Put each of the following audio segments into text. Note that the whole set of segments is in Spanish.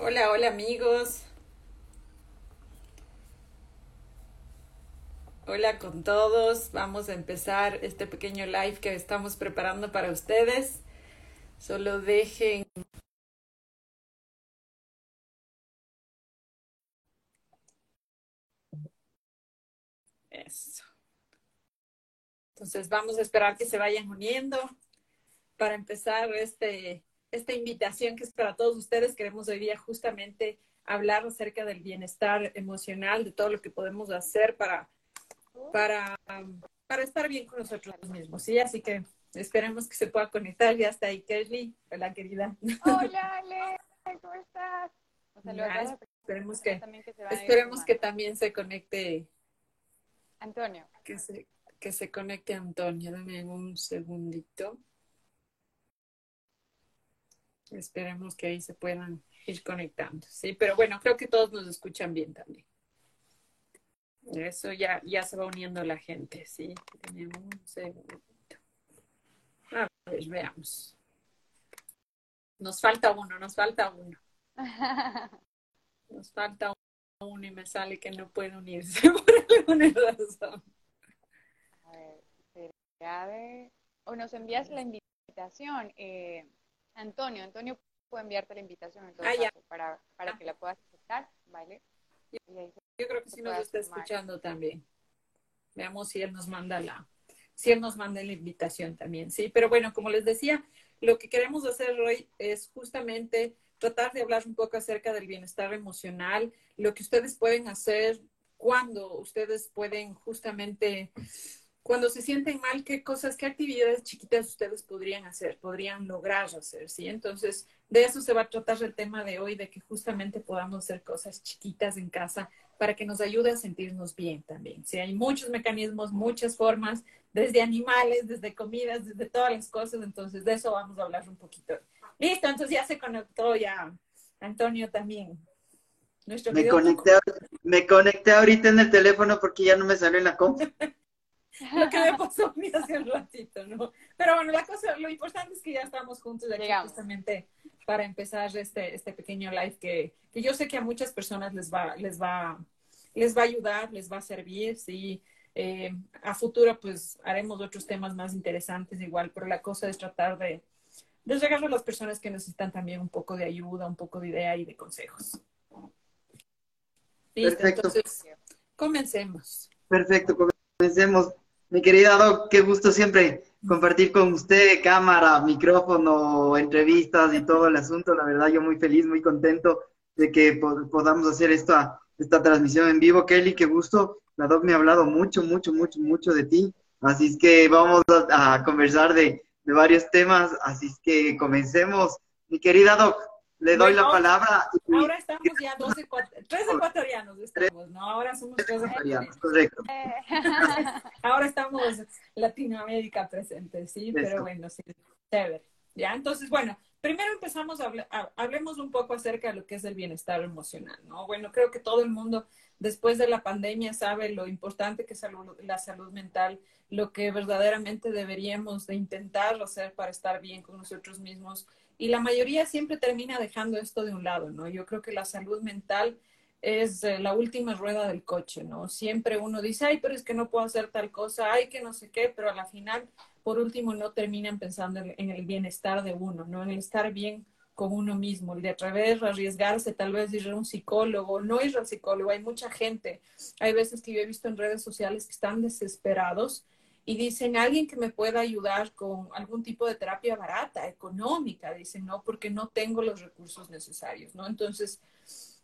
Hola, hola amigos. Hola con todos. Vamos a empezar este pequeño live que estamos preparando para ustedes. Solo dejen Eso. Entonces vamos a esperar que se vayan uniendo para empezar este, esta invitación que es para todos ustedes. Queremos hoy día justamente hablar acerca del bienestar emocional, de todo lo que podemos hacer para, para, para estar bien con nosotros mismos. ¿sí? Así que esperemos que se pueda conectar. Ya está ahí Kelly. Hola, querida. Hola, Ale. ¿Cómo estás? esperemos que, esperemos que también se conecte Antonio. Que se, que se conecte Antonio. Dame un segundito. Esperemos que ahí se puedan ir conectando. Sí, pero bueno, creo que todos nos escuchan bien también. Eso ya, ya se va uniendo la gente, sí. Tenemos un segundito. A ver, veamos. Nos falta uno, nos falta uno. Nos falta uno y me sale que no puede unirse por alguna razón. A ver, o nos envías la invitación. Eh, Antonio, Antonio puede enviarte la invitación en todo ah, caso, para, para que la puedas aceptar, ¿vale? Yo, creo que sí nos está escuchando también. Veamos si él nos manda la, si él nos manda la invitación también, sí. Pero bueno, como les decía, lo que queremos hacer hoy es justamente tratar de hablar un poco acerca del bienestar emocional, lo que ustedes pueden hacer cuando ustedes pueden justamente cuando se sienten mal, qué cosas, qué actividades chiquitas ustedes podrían hacer, podrían lograr hacer, ¿sí? Entonces, de eso se va a tratar el tema de hoy, de que justamente podamos hacer cosas chiquitas en casa para que nos ayude a sentirnos bien también, ¿sí? Hay muchos mecanismos, muchas formas, desde animales, desde comidas, desde todas las cosas, entonces de eso vamos a hablar un poquito. Listo, entonces ya se conectó ya Antonio también. me, conecté, me conecté ahorita en el teléfono porque ya no me salió en la compra. lo que me pasó a mí hace un ratito, ¿no? Pero bueno, la cosa, lo importante es que ya estamos juntos aquí justamente para empezar este, este pequeño live que, que yo sé que a muchas personas les va, les va, les va a ayudar, les va a servir, sí. Eh, a futuro pues haremos otros temas más interesantes igual, pero la cosa es tratar de, de llegar a las personas que necesitan también un poco de ayuda, un poco de idea y de consejos. Listo, Perfecto. entonces comencemos. Perfecto, comencemos. Mi querida Doc, qué gusto siempre compartir con usted cámara, micrófono, entrevistas y todo el asunto. La verdad, yo muy feliz, muy contento de que podamos hacer esta, esta transmisión en vivo. Kelly, qué gusto. La Doc me ha hablado mucho, mucho, mucho, mucho de ti. Así es que vamos a, conversar de, de, varios temas. Así es que comencemos. Mi querida Doc, le doy la palabra. Ahora estamos ya dos tres ecuatorianos estamos, ¿no? Ahora somos tres ecuatorianos, correcto. Ahora estamos Latinoamérica presente, sí, pero bueno, sí, chévere. Ya, entonces, bueno, primero empezamos a, hablemos un poco acerca de lo que es el bienestar emocional, ¿no? Bueno, creo que todo el mundo después de la pandemia sabe lo importante que es la salud mental, lo que verdaderamente deberíamos de intentar hacer para estar bien con nosotros mismos y la mayoría siempre termina dejando esto de un lado, ¿no? Yo creo que la salud mental es eh, la última rueda del coche, ¿no? Siempre uno dice, ay, pero es que no puedo hacer tal cosa, ay, que no sé qué, pero a la final, por último, no terminan pensando en, el bienestar de uno, ¿no? En el estar bien con uno mismo, el de atrever, arriesgarse, tal vez ir a un psicólogo, no ir al psicólogo. Hay mucha gente, hay veces que yo he visto en redes sociales que están desesperados y dicen, alguien que me pueda ayudar con algún tipo de terapia barata, económica, dicen, no, porque no tengo los recursos necesarios, ¿no? Entonces,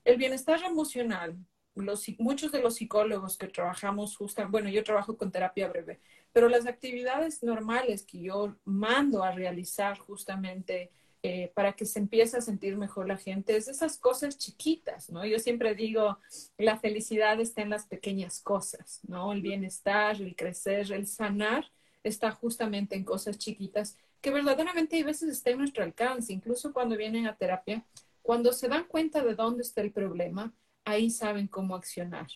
el bienestar emocional, los, muchos de los psicólogos que trabajamos justo, bueno, yo trabajo con terapia breve, pero las actividades normales que yo mando a realizar justamente eh, para que se empiece a sentir mejor la gente, es esas cosas chiquitas, ¿no? Yo siempre digo, la felicidad está en las pequeñas cosas, ¿no? El bienestar, el crecer, el sanar está justamente en cosas chiquitas que verdaderamente hay veces está en nuestro alcance, incluso cuando vienen a terapia, cuando se dan cuenta de dónde está el problema, ahí saben cómo accionar.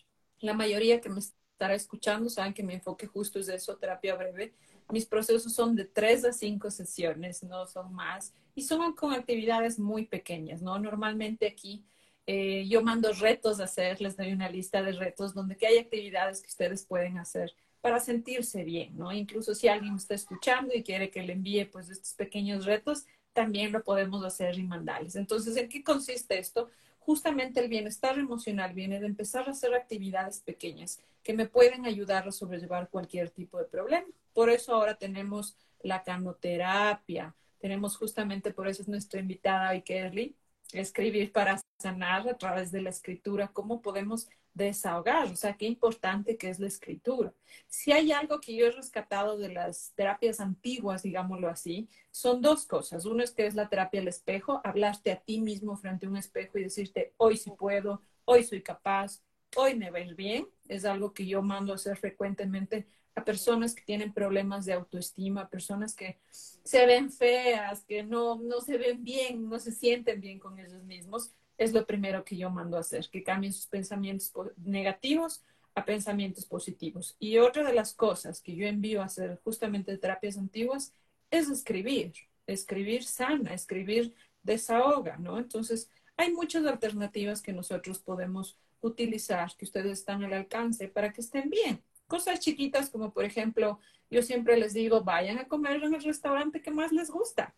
La mayoría que me estará escuchando saben que mi enfoque justo es eso, terapia breve. Mis procesos son de tres a cinco sesiones, no son más y son con actividades muy pequeñas, ¿no? Normalmente aquí eh, yo mando retos a hacer, les doy una lista de retos donde que hay actividades que ustedes pueden hacer para sentirse bien, ¿no? Incluso si alguien está escuchando y quiere que le envíe pues estos pequeños retos, también lo podemos hacer y mandarles. Entonces, ¿en qué consiste esto? Justamente el bienestar emocional viene de empezar a hacer actividades pequeñas que me pueden ayudar a sobrellevar cualquier tipo de problema. Por eso ahora tenemos la canoterapia, tenemos justamente, por eso es nuestra invitada hoy, Kerly, escribir para sanar a través de la escritura, cómo podemos desahogar, o sea, qué importante que es la escritura. Si hay algo que yo he rescatado de las terapias antiguas, digámoslo así, son dos cosas. Uno es que es la terapia al espejo, hablarte a ti mismo frente a un espejo y decirte, hoy sí puedo, hoy soy capaz, hoy me va a ir bien. Es algo que yo mando a hacer frecuentemente a personas que tienen problemas de autoestima, personas que se ven feas, que no, no se ven bien, no se sienten bien con ellos mismos es lo primero que yo mando a hacer, que cambien sus pensamientos negativos a pensamientos positivos. Y otra de las cosas que yo envío a hacer justamente terapias antiguas es escribir. Escribir sana, escribir desahoga, ¿no? Entonces, hay muchas alternativas que nosotros podemos utilizar, que ustedes están al alcance para que estén bien. Cosas chiquitas como, por ejemplo, yo siempre les digo, vayan a comer en el restaurante que más les gusta.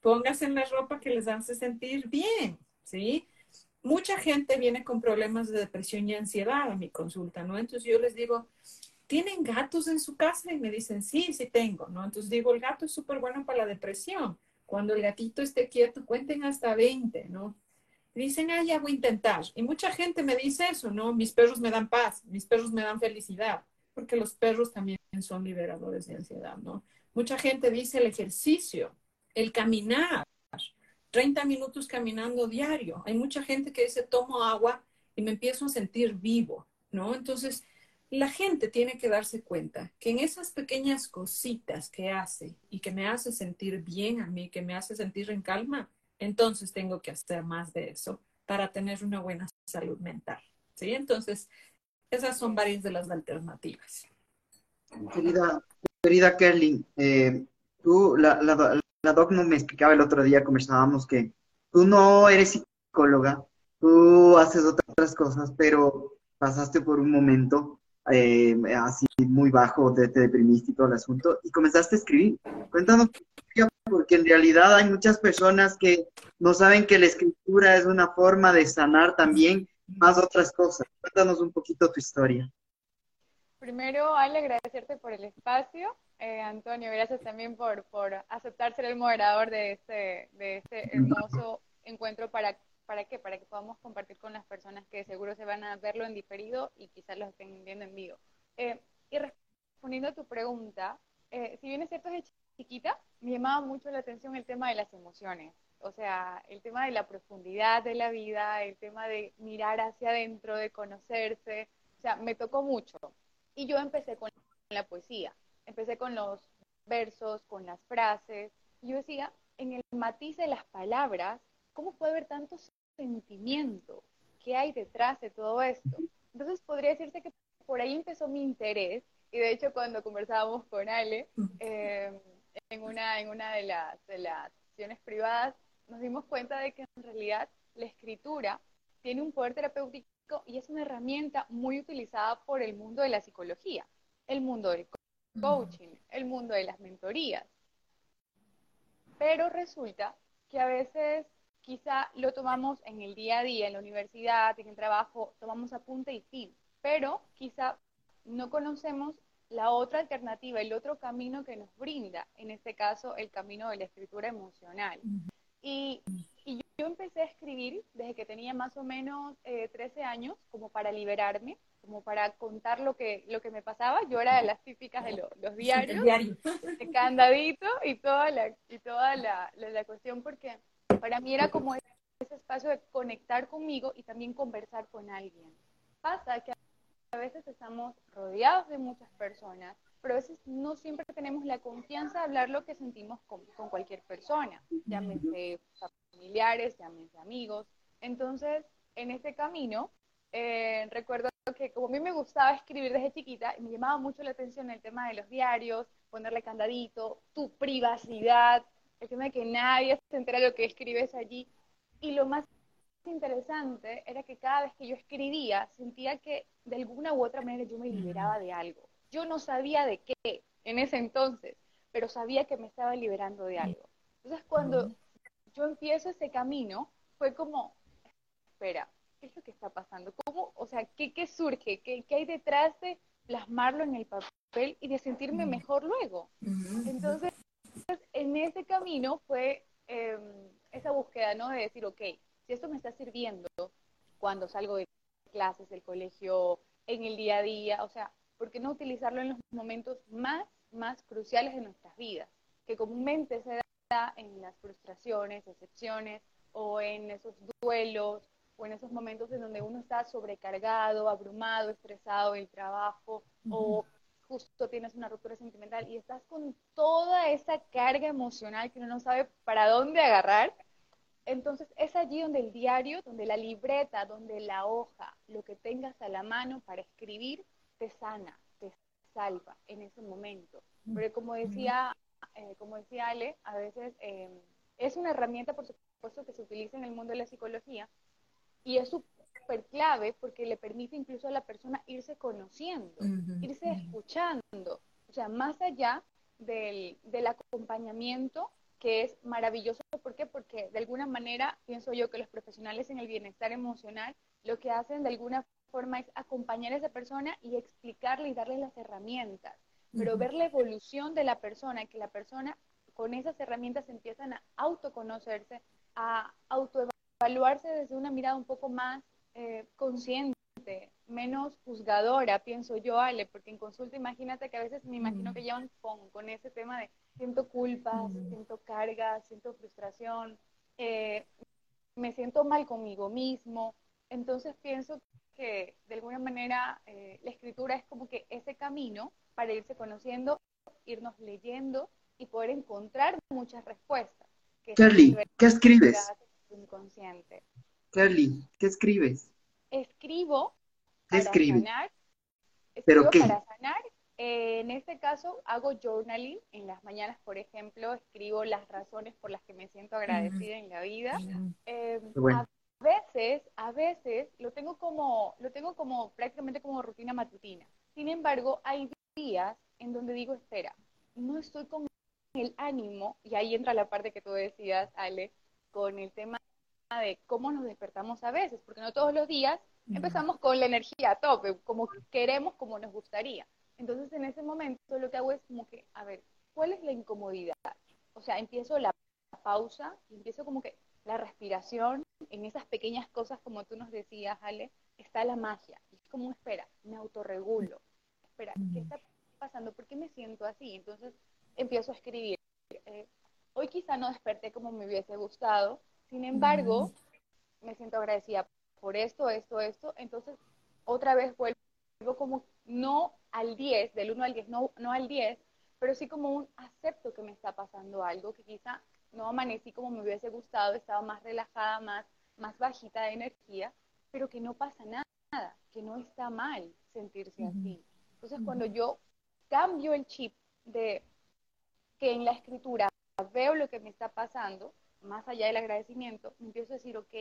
Pónganse en la ropa que les hace sentir bien. ¿sí? Mucha gente viene con problemas de depresión y ansiedad a mi consulta, ¿no? Entonces yo les digo, ¿tienen gatos en su casa? Y me dicen, sí, sí tengo, ¿no? Entonces digo, el gato es súper bueno para la depresión. Cuando el gatito esté quieto, cuenten hasta 20, ¿no? dicen, ah, ya voy a intentar. Y mucha gente me dice eso, ¿no? Mis perros me dan paz, mis perros me dan felicidad, porque los perros también son liberadores de ansiedad, ¿no? Mucha gente dice el ejercicio, el caminar, 30 minutos caminando diario. Hay mucha gente que dice, tomo agua y me empiezo a sentir vivo, ¿no? Entonces, la gente tiene que darse cuenta que en esas pequeñas cositas que hace y que me hace sentir bien a mí, que me hace sentir en calma, entonces tengo que hacer más de eso para tener una buena salud mental, ¿sí? Entonces, esas son varias de las alternativas. Querida, querida Kerlin, eh, tú, la, la, la doc no me explicaba el otro día, conversábamos que tú no eres psicóloga, tú haces otras cosas, pero pasaste por un momento eh, así muy bajo, te, te, deprimiste y todo el asunto, y comenzaste a escribir. Cuéntanos, porque en realidad hay muchas personas que no saben que la escritura es una forma de sanar también más otras cosas. Cuéntanos un poquito tu historia. Primero, Ale, agradecerte por el espacio. Eh, Antonio, gracias también por, por aceptar ser el moderador de este, de este hermoso encuentro para, para qué, para que podamos compartir con las personas que seguro se van a verlo en diferido y quizás lo estén viendo en vivo. Eh, y respondiendo a tu pregunta, eh, si bien es cierto, es chiquita, me llamaba mucho la atención el tema de las emociones. O sea, el tema de la profundidad de la vida, el tema de mirar hacia adentro, de conocerse. O sea, me tocó mucho. Y yo empecé con la poesía, empecé con los versos, con las frases. Y yo decía, en el matiz de las palabras, ¿cómo puede haber tanto sentimiento? ¿Qué hay detrás de todo esto? Entonces podría decirse que por ahí empezó mi interés. Y de hecho cuando conversábamos con Ale, eh, en, una, en una de las, de las privadas, nos dimos cuenta de que en realidad la escritura tiene un poder terapéutico y es una herramienta muy utilizada por el mundo de la psicología, el mundo del coaching, el mundo de las mentorías. Pero resulta que a veces quizá lo tomamos en el día a día, en la universidad, en el trabajo, tomamos apunte y fin, pero quizá no conocemos la otra alternativa, el otro camino que nos brinda, en este caso el camino de la escritura emocional. Y, yo empecé a escribir desde que tenía más o menos 13 eh, años, como para liberarme, como para contar lo que, lo que me pasaba. Yo era de las típicas de los diarios, de candadito y toda, la, y toda la, la, cuestión, porque para mí era como ese espacio de conectar conmigo y también conversar con alguien. Pasa que a veces estamos rodeados de muchas personas, pero a veces no siempre tenemos la confianza de hablar lo que sentimos con, cualquier persona, llámese familiares, llámese amigos. Entonces, en este camino, eh, recuerdo que como a mí me gustaba escribir desde chiquita, me llamaba mucho la atención el tema de los diarios, ponerle candadito, tu privacidad, el tema de que nadie se entera de lo que escribes allí. Y lo más interesante era que cada vez que yo escribía, sentía que de alguna u otra manera yo me liberaba de algo. Yo no sabía de qué en ese entonces, pero sabía que me estaba liberando de algo. Entonces cuando yo empiezo ese camino, fue como, espera, ¿qué es lo que está pasando? ¿Cómo, o sea, qué, qué surge? ¿Qué, ¿Qué hay detrás de plasmarlo en el papel y de sentirme mejor luego? Entonces, en ese camino fue em, esa búsqueda, ¿no? De decir, ok, si esto me está sirviendo cuando salgo de clases, del colegio, en el día a día, o sea, ¿por qué no utilizarlo en los momentos más, más cruciales de nuestras vidas? Que comúnmente se da en las frustraciones, excepciones o en esos duelos o en esos momentos en donde uno está sobrecargado, abrumado, estresado del trabajo o justo tienes una ruptura sentimental y estás con toda esa carga emocional que uno no sabe para dónde agarrar, entonces es allí donde el diario, donde la libreta, donde la hoja, lo que tengas a la mano para escribir, te sana, te salva en ese momento. Pero como decía, eh, como decía Ale, a veces eh, es una herramienta, por supuesto, que se utiliza en el mundo de la psicología y es su clave porque le permite incluso a la persona irse conociendo, irse escuchando. O sea, más allá del, del, acompañamiento, que es maravilloso. ¿Por qué? Porque de alguna manera pienso yo que los profesionales en el bienestar emocional lo que hacen de alguna forma es acompañar a esa persona y explicarle y darle las herramientas, pero ver la evolución de la persona, que la persona con esas herramientas empiezan a autoconocerse, a autoevaluarse desde una mirada un poco más eh, consciente, menos juzgadora, pienso yo, Ale, porque en consulta imagínate que a veces me imagino que llevan con, con ese tema de siento culpa, siento carga, siento frustración, eh, me siento mal conmigo mismo. Entonces pienso que de alguna manera eh, la escritura es como que ese camino para irse conociendo, irnos leyendo y poder encontrar muchas respuestas. Carly, ¿qué escribes? Inconsciente. Carly, ¿qué escribes? Escribo para sanar. ¿Pero qué? Para sanar. Eh, en este caso hago journaling. En las mañanas, por ejemplo, escribo las razones por las que me siento agradecida en la vida. Eh, veces, a veces lo tengo como, lo tengo como prácticamente como rutina matutina. Sin embargo, hay días en donde digo, espera, no estoy con el ánimo, y ahí entra la parte que tú decías, Ale, con el tema de cómo nos despertamos a veces, porque no todos los días empezamos con la energía a tope, como queremos, como nos gustaría. Entonces, en ese momento lo que hago es como que, a ver, ¿cuál es la incomodidad? O sea, empiezo la pausa y empiezo como que la respiración, en esas pequeñas cosas como tú nos decías, Ale, está la magia. Es como, espera, me autorregulo. Espera, ¿qué está pasando? ¿Por qué me siento así? Entonces empiezo a escribir. Eh, hoy quizá no desperté como me hubiese gustado, sin embargo, me siento agradecida por esto, esto, esto. Entonces, otra vez vuelvo como no al 10, del 1 al 10, no, no al 10, pero sí como un acepto que me está pasando algo, que quizá no amanecí como me hubiese gustado, estaba más relajada, más, más bajita de energía, pero que no pasa nada, que no está mal sentirse así. Entonces, cuando yo cambio el chip de que en la escritura veo lo que me está pasando, más allá del agradecimiento, empiezo a decir, ok,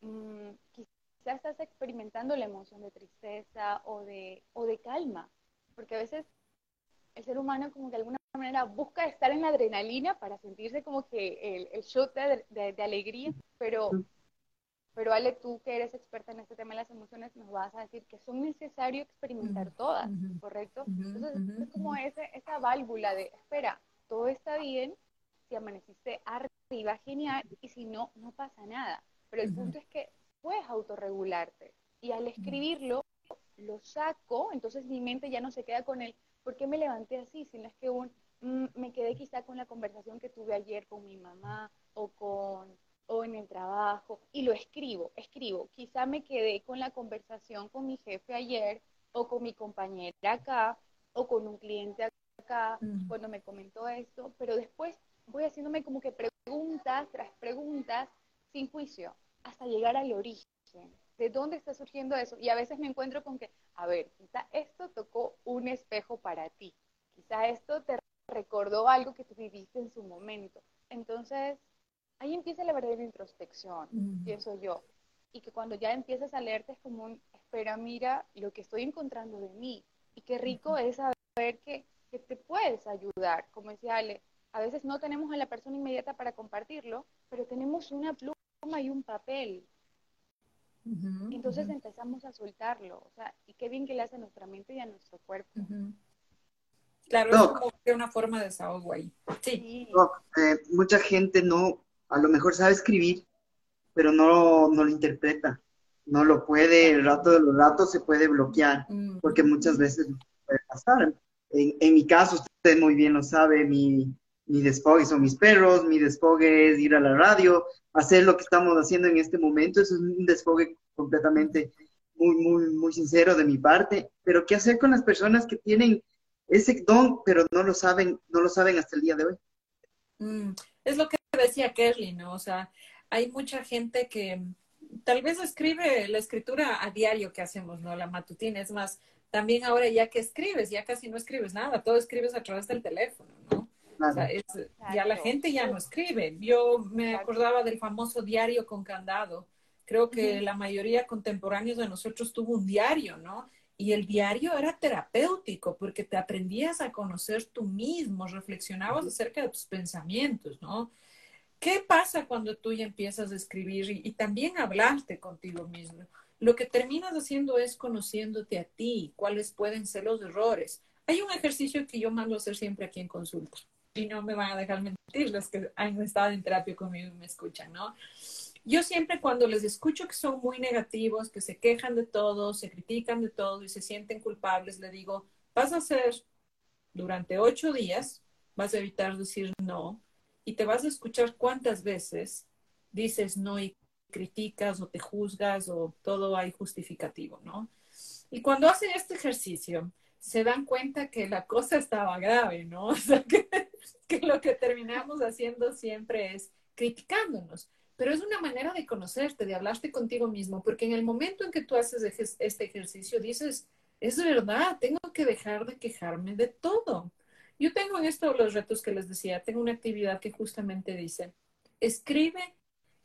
mmm, quizás estás experimentando la emoción de tristeza o de, o de calma, porque a veces el ser humano como que de alguna manera busca estar en la adrenalina para sentirse como que el, el shot de, de, alegría, pero, pero Ale, tú que eres experta en este tema de las emociones, nos vas a decir que son necesarios experimentar todas, ¿correcto? Entonces es como ese, esa válvula de, espera, todo está bien, si amaneciste arriba, genial, y si no, no pasa nada. Pero el punto es que puedes autorregularte. Y al escribirlo, lo saco, entonces mi mente ya no se queda con el, ¿por qué me levanté así? Sino es que un, me quedé quizá con la conversación que tuve ayer con mi mamá o con o en el trabajo y lo escribo, escribo. Quizá me quedé con la conversación con mi jefe ayer o con mi compañera acá o con un cliente acá cuando me comentó esto, pero después voy haciéndome como que preguntas tras preguntas sin juicio hasta llegar al origen. ¿De dónde está surgiendo eso? Y a veces me encuentro con que, a ver, quizá esto tocó un espejo para ti. Quizá esto te recordó algo que tú viviste en su momento. Entonces, ahí empieza la verdadera introspección, pienso yo. Y que cuando ya empiezas a leerte es como un, espera, mira lo que estoy encontrando de mí. Y qué rico es saber que, que te puedes ayudar. Como decía Ale, a veces no tenemos a la persona inmediata para compartirlo, pero tenemos una pluma y un papel. Entonces empezamos a soltarlo. O sea, y qué bien que le hace a nuestra mente y a nuestro cuerpo. Claro, es como una forma de desahogo ahí. Sí. Eh, mucha gente no, a lo mejor sabe escribir, pero no, no lo interpreta. No lo puede, el rato de los ratos se puede bloquear, mm. porque muchas veces puede pasar. En, en, mi caso, usted muy bien lo sabe, mi, mi desfogue son mis perros, mi desfogue es ir a la radio, hacer lo que estamos haciendo en este momento, eso es un desfogue completamente muy, muy, muy sincero de mi parte, pero ¿qué hacer con las personas que tienen ese don, pero no lo saben, no lo saben hasta el día de hoy. Mm, es lo que decía Kerly, ¿no? O sea, hay mucha gente que tal vez escribe la escritura a diario que hacemos, ¿no? La matutina. Es más, también ahora ya que escribes, ya casi no escribes nada, todo escribes a través del teléfono, ¿no? O sea, ya la gente ya no escribe. Yo me acordaba del famoso diario con candado. Creo que la mayoría contemporáneos de nosotros tuvo un diario, ¿no? Y el diario era terapéutico porque te aprendías a conocer tú mismo, reflexionabas acerca de tus pensamientos, ¿no? ¿Qué pasa cuando tú ya empiezas a escribir y, también hablarte contigo mismo? Lo que terminas haciendo es conociéndote a ti, cuáles pueden ser los errores. Hay un ejercicio que yo mando a hacer siempre aquí en consulta y no me van a dejar mentir los que han estado en terapia conmigo y me escuchan, ¿no? Yo siempre cuando les escucho que son muy negativos, que se quejan de todo, se critican de todo y se sienten culpables, le digo, vas a hacer durante ocho días, vas a evitar decir no y te vas a escuchar cuántas veces dices no y criticas o te juzgas o todo hay justificativo, ¿no? Y cuando hacen este ejercicio, se dan cuenta que la cosa estaba grave, ¿no? O sea, que, que lo que terminamos haciendo siempre es criticándonos pero es una manera de conocerte, de hablarte contigo mismo, porque en el momento en que tú haces este ejercicio dices, es verdad, tengo que dejar de quejarme de todo. Yo tengo en esto los retos que les decía, tengo una actividad que justamente dice, escribe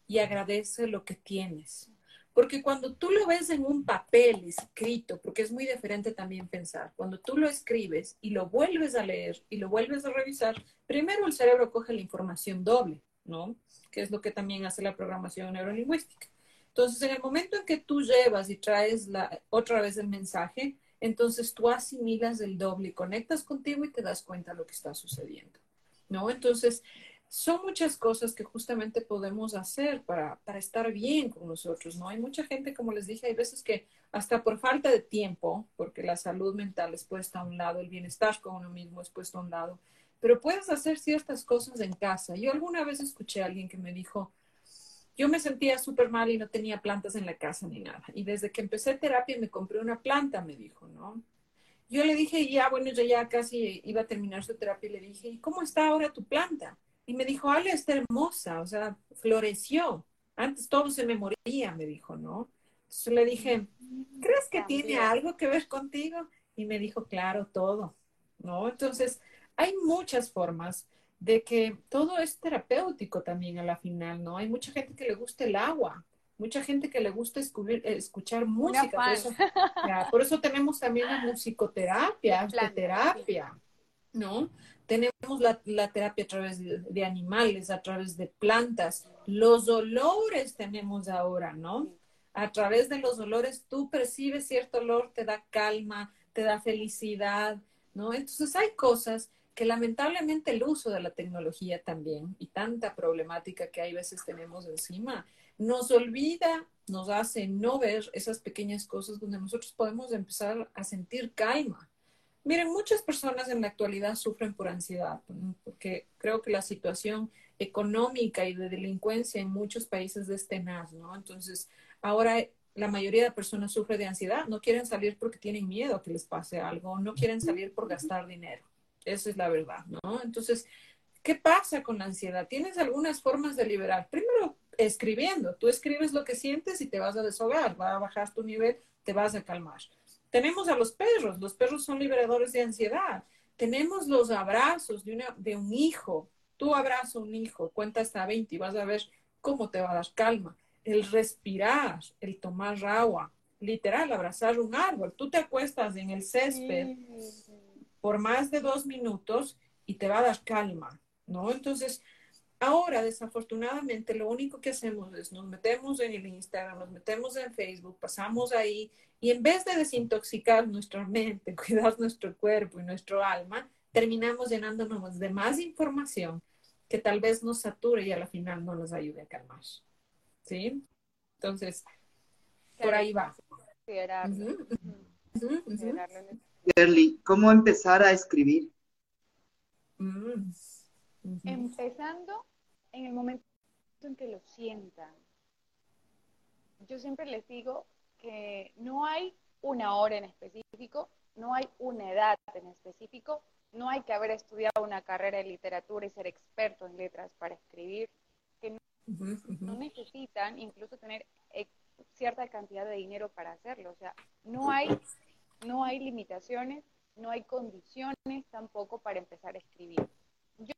y agradece lo que tienes. Porque cuando tú lo ves en un papel escrito, porque es muy diferente también pensar, cuando tú lo escribes y lo vuelves a leer y lo vuelves a revisar, primero el cerebro coge la información doble, ¿no? que es lo que también hace la programación neurolingüística. Entonces, en el momento en que tú llevas y traes la, otra vez el mensaje, entonces tú asimilas el doble y conectas contigo y te das cuenta de lo que está sucediendo, ¿no? Entonces, son muchas cosas que justamente podemos hacer para, para estar bien con nosotros, ¿no? Hay mucha gente, como les dije, hay veces que hasta por falta de tiempo, porque la salud mental es puesta a un lado, el bienestar con uno mismo es puesto a un lado, pero puedes hacer ciertas cosas en casa. Yo alguna vez escuché a alguien que me dijo, yo me sentía súper mal y no tenía plantas en la casa ni nada. Y desde que empecé terapia me compré una planta, me dijo, ¿no? Yo le dije, ya, bueno, yo ya casi iba a terminar su terapia y le dije, ¿y cómo está ahora tu planta? Y me dijo, Ale, está hermosa, o sea, floreció. Antes todo se me moría, me dijo, ¿no? Entonces le dije, ¿crees que tiene algo que ver contigo? Y me dijo, claro, todo, ¿no? Entonces, hay muchas formas de que todo es terapéutico también a la final, ¿no? Hay mucha gente que le gusta el agua, mucha gente que le gusta escuchar música. Por eso, por eso, tenemos también la musicoterapia, la terapia, ¿no? Tenemos la, terapia a través de, animales, a través de plantas. Los olores tenemos ahora, ¿no? A través de los olores tú percibes cierto olor, te da calma, te da felicidad, ¿no? Entonces hay cosas que lamentablemente el uso de la tecnología también y tanta problemática que hay veces tenemos encima, nos olvida, nos hace no ver esas pequeñas cosas donde nosotros podemos empezar a sentir calma. Miren, muchas personas en la actualidad sufren por ansiedad, porque creo que la situación económica y de delincuencia en muchos países es tenaz, ¿no? Entonces, ahora la mayoría de personas sufre de ansiedad, no quieren salir porque tienen miedo a que les pase algo, no quieren salir por gastar dinero. Esa es la verdad, ¿no? Entonces, ¿qué pasa con la ansiedad? Tienes algunas formas de liberar. Primero, escribiendo. Tú escribes lo que sientes y te vas a deshogar, va a bajar tu nivel, te vas a calmar. Tenemos a los perros. Los perros son liberadores de ansiedad. Tenemos los abrazos de, una, un hijo Tú abrazas un hijo, cuenta hasta 20 y vas a ver cómo te va a dar calma. El respirar, el tomar agua, literal, abrazar un árbol. Tú te acuestas en el césped por más de dos minutos y te va a dar calma, ¿no? Entonces, ahora desafortunadamente lo único que hacemos es nos metemos en el Instagram, nos metemos en Facebook, pasamos ahí y en vez de desintoxicar nuestra mente, cuidar nuestro cuerpo y nuestro alma, terminamos llenándonos de más información que tal vez nos sature y a la final no nos ayude a calmar. ¿Sí? Entonces, por ahí va. ¿Cómo empezar a escribir? Mm, Empezando en el momento en que lo sientan. Yo siempre les digo que no hay una hora en específico, no hay una edad en específico, no hay que haber estudiado una carrera de literatura y ser experto en letras para escribir, que no, necesitan incluso tener cierta cantidad de dinero para hacerlo. O sea, no hay, no hay limitaciones, no hay condiciones tampoco para empezar a escribir. Yo,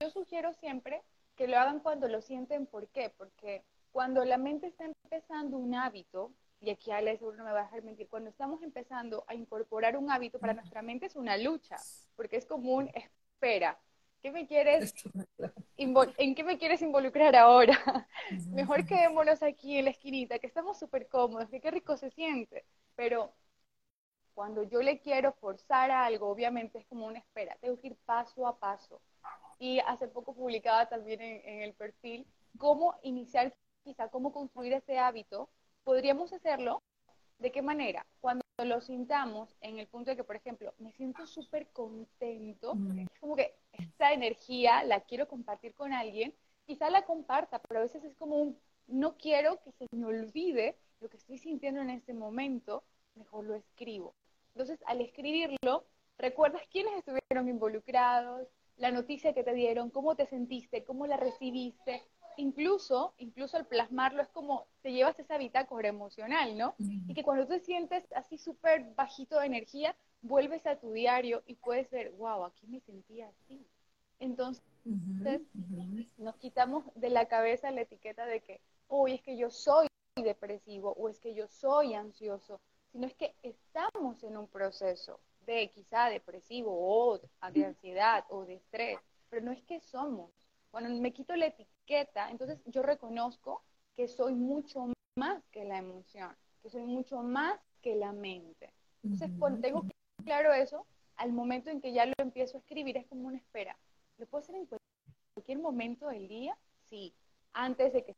yo sugiero siempre que lo hagan cuando lo sienten. ¿Por qué? Porque cuando la mente está empezando un hábito, y aquí Ale seguro no me va a dejar mentir, cuando estamos empezando a incorporar un hábito para nuestra mente es una lucha, porque es como un espera. ¿Qué me quieres ¿En qué me quieres involucrar ahora? Mejor quedémonos aquí en la esquinita, que estamos súper cómodos, que qué rico se siente. Pero cuando yo le quiero forzar a algo, obviamente es como una espera, tengo que ir paso a paso. Y hace poco publicaba también en el perfil cómo iniciar, quizá cómo construir ese hábito podríamos hacerlo de qué manera? Cuando lo sintamos en el punto de que, por ejemplo, me siento súper contento, es como que esta energía la quiero compartir con alguien, quizá la comparta, pero a veces es como un, no quiero que se me olvide lo que estoy sintiendo en este momento, mejor lo escribo. Entonces, al escribirlo, recuerdas quiénes estuvieron involucrados, la noticia que te dieron, cómo te sentiste, cómo la recibiste, incluso, incluso al plasmarlo es como te llevas esa bitácora emocional, ¿no? Y que cuando te sientes así súper bajito de energía, vuelves a tu diario y puedes ver, wow, aquí me sentía así. Entonces, nos quitamos de la cabeza la etiqueta de que, hoy es que yo soy depresivo o es que yo soy ansioso, sino es que estamos en un proceso de quizá depresivo o de ansiedad o de estrés, pero no es que somos. Cuando me quito la etiqueta, entonces yo reconozco que soy mucho más que la emoción, que soy mucho más que la mente. Entonces, cuando tengo claro eso, al momento en que ya lo empiezo a escribir, es como una espera. ¿Lo puedo hacer en cualquier momento del día? Sí. Antes de que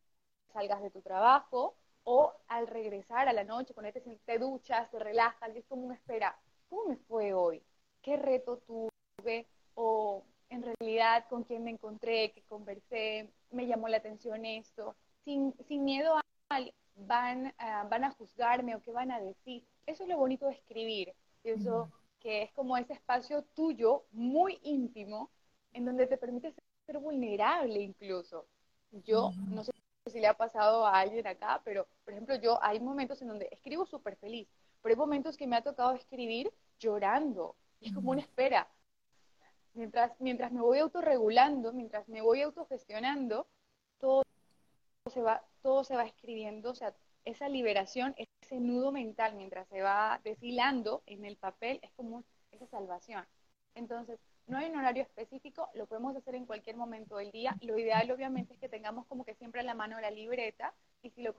salgas de tu trabajo o al regresar a la noche, cuando te, duchas, te relajas, es como una espera. ¿Cómo me fue hoy? ¿Qué reto tuve? O en realidad con quién me encontré, que conversé, me llamó la atención esto, sin, sin miedo a van, van a juzgarme o qué van a decir. Eso es lo bonito de escribir. Eso que es como ese espacio tuyo muy íntimo en donde te permite ser vulnerable incluso. Yo no sé si le ha pasado a alguien acá, pero por ejemplo yo hay momentos en donde escribo súper feliz, pero hay momentos que me ha tocado escribir llorando. Es como una espera. Mientras, mientras me voy autorregulando, mientras me voy autogestionando, todo se va, todo se va escribiendo, o sea, esa liberación, ese nudo mental mientras se va deshilando en el papel, es como esa salvación. Entonces, no hay un horario específico, lo podemos hacer en cualquier momento del día. Lo ideal, obviamente, es que tengamos como que siempre a la mano la libreta y si lo,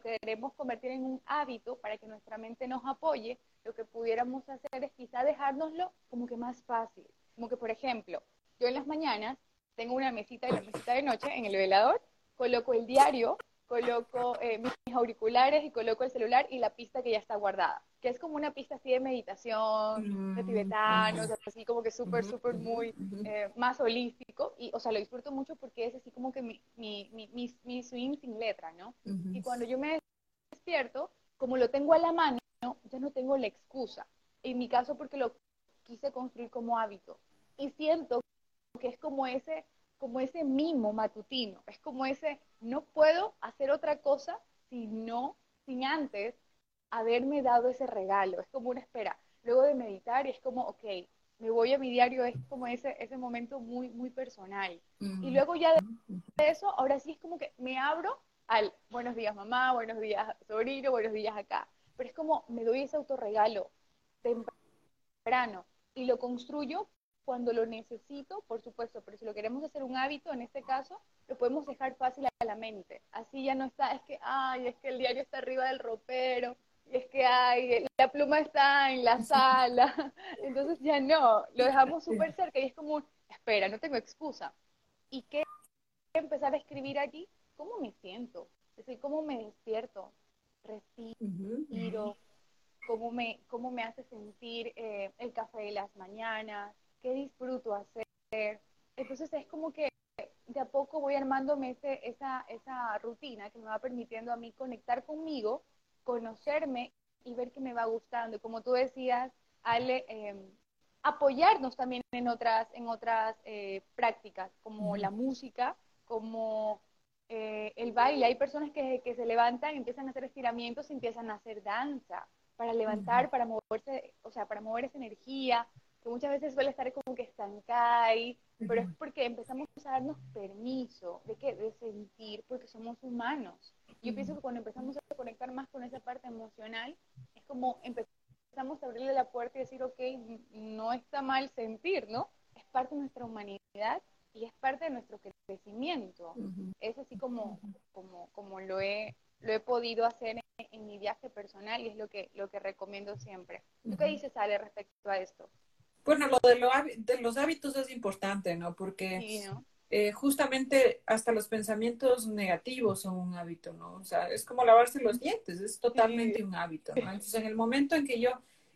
queremos convertir en un hábito para que nuestra mente nos apoye, lo que pudiéramos hacer es quizá dejárnoslo como que más fácil. Como que, por ejemplo, yo en las mañanas tengo una mesita y la mesita de noche en el velador, coloco el diario, coloco eh, mis auriculares y coloco el celular y la pista que ya está guardada, que es como una pista así de meditación, de mm, tibetanos, así como que súper, súper muy eh, más holístico, y o sea, lo disfruto mucho porque es así como que mi, mi, mi, mi swing sin letra, ¿no? Y cuando yo me despierto, como lo tengo a la mano, ya no tengo la excusa. En mi caso, porque lo quise construir como hábito. Y siento que es como ese, como ese mimo matutino, es como ese, no puedo hacer otra cosa si no, sin antes haberme dado ese regalo, es como una espera. Luego de meditar es como, ok, me voy a mi diario, es como ese, ese momento muy, muy personal. Y luego ya de eso, ahora sí es como que me abro al buenos días mamá, buenos días sobrino, buenos días acá. Pero es como me doy ese autorregalo temprano y lo construyo cuando lo necesito, por supuesto, pero si lo queremos hacer un hábito, en este caso, lo podemos dejar fácil a la mente. Así ya no está, es que, ay, es que el diario está arriba del ropero, es que, ay, la pluma está en la sala. Entonces ya no, lo dejamos súper cerca y es como, espera, no tengo excusa. ¿Y qué empezar a escribir allí? ¿Cómo me siento? Es decir, ¿cómo me despierto? Respiro, cómo me, cómo me hace sentir eh, el café de las mañanas, qué disfruto hacer. Entonces es como que de a poco voy armándome ese, esa, esa rutina que me va permitiendo a mí conectar conmigo, conocerme y ver que me va gustando. Y como tú decías, Ale, em, apoyarnos también en otras, en otras eh, prácticas, como la música, como eh, el baile. Hay personas que, que se levantan, empiezan a hacer estiramientos, empiezan a hacer danza para levantar, para moverse, o sea, para mover esa energía, que muchas veces suele estar como que estancada ahí, pero es porque empezamos a darnos permiso de que de sentir, porque somos humanos. Yo pienso que cuando empezamos a conectar más con esa parte emocional, es como empezamos a abrirle la puerta y decir, ok, no está mal sentir, ¿no? Es parte de nuestra humanidad y es parte de nuestro crecimiento. Es así como, como, como lo he lo he podido hacer en, mi viaje personal y es lo que, lo que recomiendo siempre. ¿Tú qué dices, Ale, respecto a esto? Bueno, lo de, lo, de los hábitos es importante, ¿no? Porque eh, justamente hasta los pensamientos negativos son un hábito, ¿no? O sea, es como lavarse los dientes, es totalmente un hábito, ¿no? Entonces, en el momento en que yo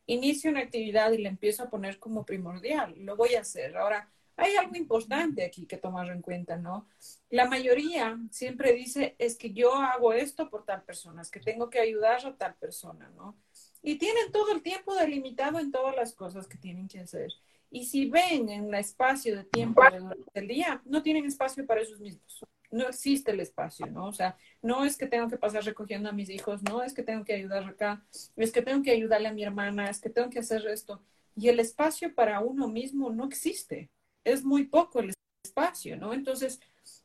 inicio una actividad y le empiezo a poner como primordial, lo voy a hacer. Ahora, hay algo importante aquí que tomar en cuenta, ¿no? La mayoría siempre dice, es que yo hago esto por tal persona, es que tengo que ayudar a tal persona, ¿no? Y tienen todo el tiempo delimitado en todas las cosas que tienen que hacer. Y si ven en el espacio de tiempo del día, no tienen espacio para ellos mismos. No existe el espacio, ¿no? O sea, no es que tengo que pasar recogiendo a mis hijos, no es que tengo que ayudar acá, es que tengo que ayudarle a mi hermana, es que tengo que hacer esto. Y el espacio para uno mismo no existe es muy poco el espacio, ¿no? Entonces,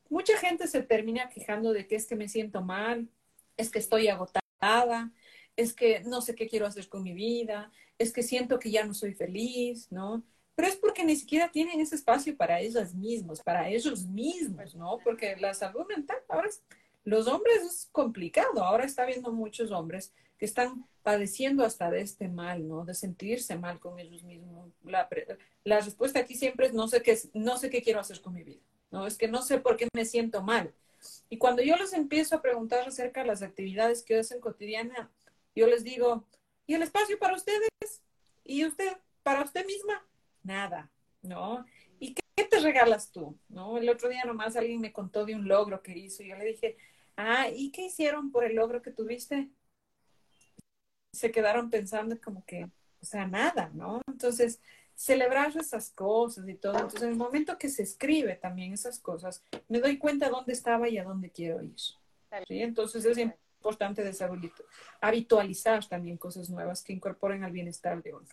mucha gente se termina quejando de que es que me siento mal, es que estoy agotada, es que no sé qué quiero hacer con mi vida, es que siento que ya no soy feliz, ¿no? Pero es porque ni siquiera tienen ese espacio para ellas mismos, para ellos mismos, ¿no? Porque la salud mental, ahora los hombres es complicado, ahora está viendo muchos hombres que están padeciendo hasta de este mal, ¿no? De sentirse mal con ellos mismos. La, la respuesta aquí siempre es no sé qué, no sé qué quiero hacer con mi vida, ¿no? Es que no sé por qué me siento mal. Y cuando yo les empiezo a preguntar acerca de las actividades que hacen cotidiana, yo les digo, ¿y el espacio para ustedes? ¿Y usted, para usted misma? Nada, ¿no? ¿Y qué, te regalas tú? ¿No? El otro día nomás alguien me contó de un logro que hizo y yo le dije, ah, ¿y qué hicieron por el logro que tuviste? se quedaron pensando como que, o sea, nada, ¿no? Entonces, celebrar esas cosas y todo. Entonces, en el momento que se escribe también esas cosas, me doy cuenta dónde estaba y a dónde quiero ir. ¿sí? Entonces, es importante habitualizar también cosas nuevas que incorporen al bienestar de uno.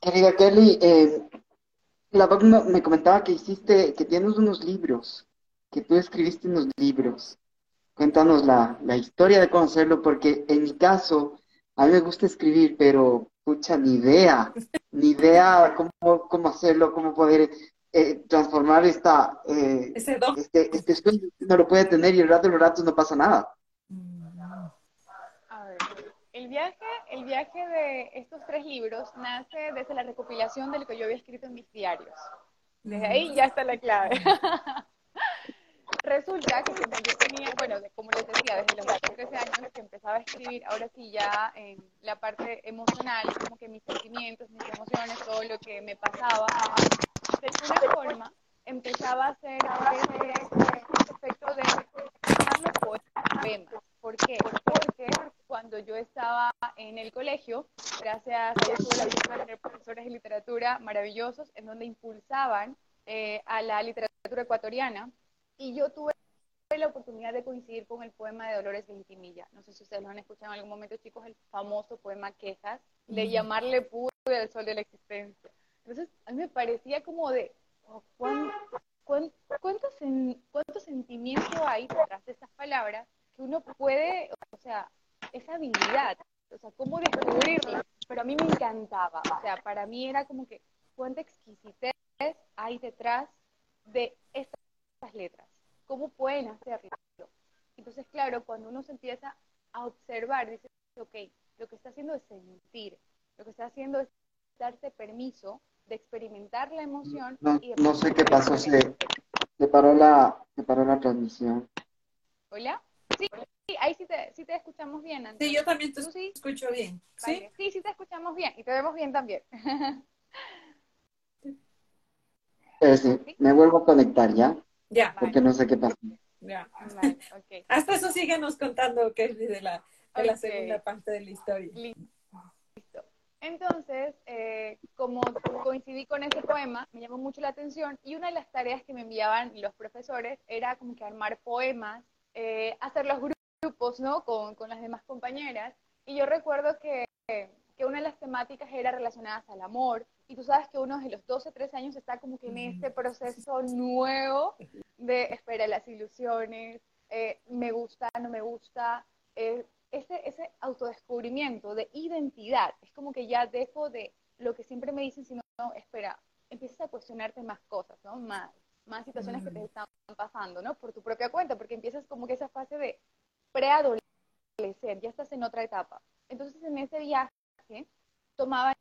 Querida Kelly, eh, la voz me comentaba que hiciste, que tienes unos libros, que tú escribiste unos libros. Cuéntanos la, la historia de conocerlo, porque en mi caso, a mí me gusta escribir, pero pucha, ni idea, ni idea cómo, cómo hacerlo, cómo poder eh, transformar esta, eh, este, este sueño. No lo puede tener y el rato de los ratos no pasa nada. A ver, el viaje, el viaje de estos tres libros nace desde la recopilación de lo que yo había escrito en mis diarios. Desde ahí ya está la clave. Resulta que yo tenía, bueno, como les decía, desde los 13 años que empezaba a escribir, ahora sí ya en la parte emocional, como que mis sentimientos, mis emociones, todo lo que me pasaba, de alguna forma empezaba a hacer efecto de llamarlo poemas. ¿Por qué? Porque cuando yo estaba en el colegio, gracias a Dios tuve la de tener profesores de literatura maravillosos en donde impulsaban eh, a la literatura ecuatoriana y yo tuve la oportunidad de coincidir con el poema de Dolores Ventimilla. No sé si ustedes lo han escuchado en algún momento, chicos, el famoso poema Quejas, de llamarle pura del sol de la existencia. Entonces, a mí me parecía como de, oh, cuánto, cuánto sentimiento hay detrás de estas palabras que uno puede, o sea, esa habilidad, o sea, cómo descubrirla. Pero a mí me encantaba, o sea, para mí era como que cuánta exquisitez hay detrás de estas letras, cómo pueden hacerlo. Entonces, claro, cuando uno se empieza a observar, dice, ok, lo que está haciendo es sentir, lo que está haciendo es darse permiso de experimentar la emoción. No, no sé qué pasó, se, paró la, se paró la transmisión. ¿Hola? Sí, sí ahí sí te, sí te escuchamos bien. Sí, yo también te escucho bien. ¿Sí? sí, sí te escuchamos bien y te vemos bien también. sí, me vuelvo a conectar, ¿ya? Ya. Porque no sé qué pasa. Ya. Hasta eso síguenos contando, Kelly, de la, de la segunda parte de la historia. Listo. Entonces, eh, como coincidí con ese poema, me llamó mucho la atención y una de las tareas que me enviaban los profesores era como que armar poemas, eh, hacer los grupos, ¿no? Con, con las demás compañeras. Y yo recuerdo que que una de las temáticas era relacionadas al amor, y tú sabes que uno de los 12, 13 años está como que en este proceso nuevo de espera las ilusiones, eh, me gusta, no me gusta, eh, ese, ese autodescubrimiento de identidad, es como que ya dejo de lo que siempre me dicen, sino, no, espera, empiezas a cuestionarte más cosas, ¿no? Más, más situaciones que te están pasando, ¿no? Por tu propia cuenta, porque empiezas como que esa fase de preadolescer, ya estás en otra etapa. Entonces en ese viaje tomaba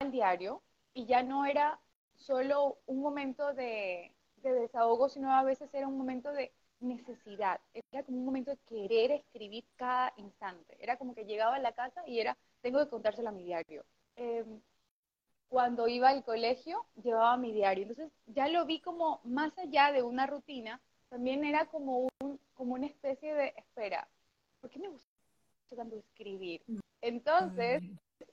el diario y ya no era solo un momento de, desahogo, sino a veces era un momento de necesidad. Era como un momento de querer escribir cada instante. Era como que llegaba a la casa y era, tengo que contárselo a mi diario. Em, cuando iba al colegio, llevaba mi diario. Entonces ya lo vi como más allá de una rutina, también era como, un, como una especie de, espera, ¿por qué me gusta tanto escribir? Mm. Entonces,